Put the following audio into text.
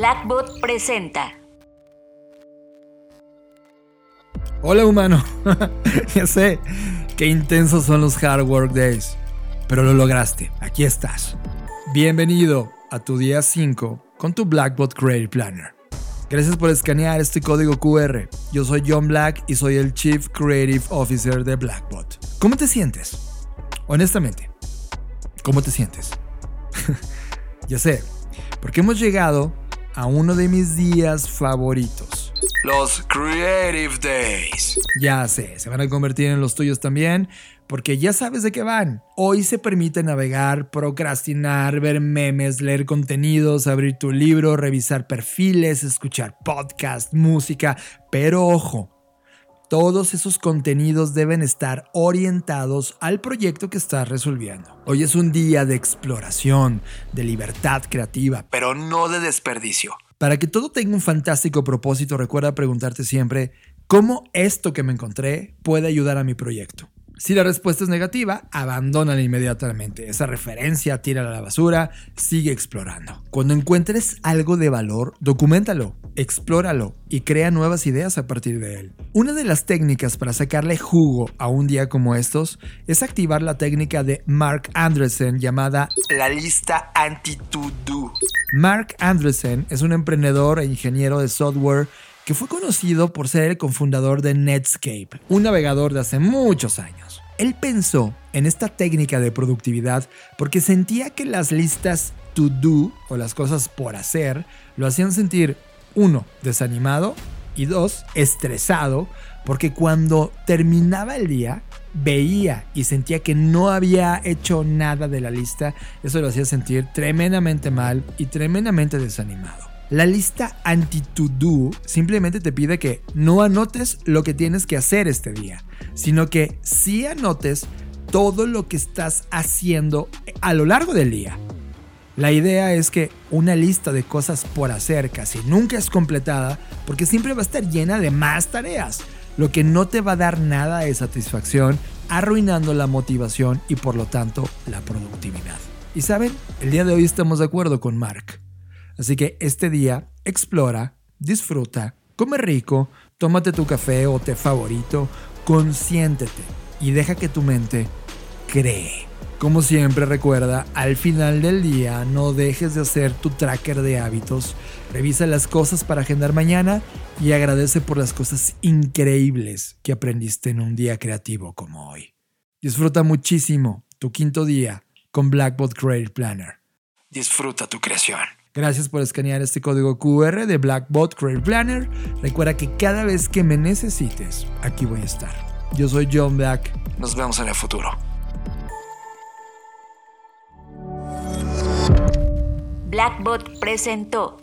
Blackbot presenta. Hola humano, ya sé qué intensos son los Hard Work Days, pero lo lograste, aquí estás. Bienvenido a tu día 5 con tu Blackbot Creative Planner. Gracias por escanear este código QR. Yo soy John Black y soy el Chief Creative Officer de Blackbot. ¿Cómo te sientes? Honestamente, ¿cómo te sientes? ya sé, porque hemos llegado a uno de mis días favoritos. Los Creative Days. Ya sé, se van a convertir en los tuyos también, porque ya sabes de qué van. Hoy se permite navegar, procrastinar, ver memes, leer contenidos, abrir tu libro, revisar perfiles, escuchar podcast, música, pero ojo, todos esos contenidos deben estar orientados al proyecto que estás resolviendo. Hoy es un día de exploración, de libertad creativa, pero no de desperdicio. Para que todo tenga un fantástico propósito, recuerda preguntarte siempre, ¿cómo esto que me encontré puede ayudar a mi proyecto? Si la respuesta es negativa, abandónala inmediatamente. Esa referencia, tírala a la basura, sigue explorando. Cuando encuentres algo de valor, documentalo, explóralo y crea nuevas ideas a partir de él. Una de las técnicas para sacarle jugo a un día como estos es activar la técnica de Mark Andresen llamada la lista anti-to-do. Mark Andresen es un emprendedor e ingeniero de software que fue conocido por ser el cofundador de Netscape, un navegador de hace muchos años. Él pensó en esta técnica de productividad porque sentía que las listas to do o las cosas por hacer lo hacían sentir, uno, desanimado y dos, estresado, porque cuando terminaba el día veía y sentía que no había hecho nada de la lista, eso lo hacía sentir tremendamente mal y tremendamente desanimado. La lista anti-to-do simplemente te pide que no anotes lo que tienes que hacer este día, sino que sí anotes todo lo que estás haciendo a lo largo del día. La idea es que una lista de cosas por hacer casi nunca es completada porque siempre va a estar llena de más tareas, lo que no te va a dar nada de satisfacción, arruinando la motivación y por lo tanto la productividad. Y saben, el día de hoy estamos de acuerdo con Mark. Así que este día explora, disfruta, come rico, tómate tu café o té favorito, consiéntete y deja que tu mente cree. Como siempre recuerda, al final del día no dejes de hacer tu tracker de hábitos, revisa las cosas para agendar mañana y agradece por las cosas increíbles que aprendiste en un día creativo como hoy. Disfruta muchísimo tu quinto día con Blackboard Creative Planner. Disfruta tu creación. Gracias por escanear este código QR de Blackbot Creative Planner. Recuerda que cada vez que me necesites, aquí voy a estar. Yo soy John Black. Nos vemos en el futuro. Blackbot presentó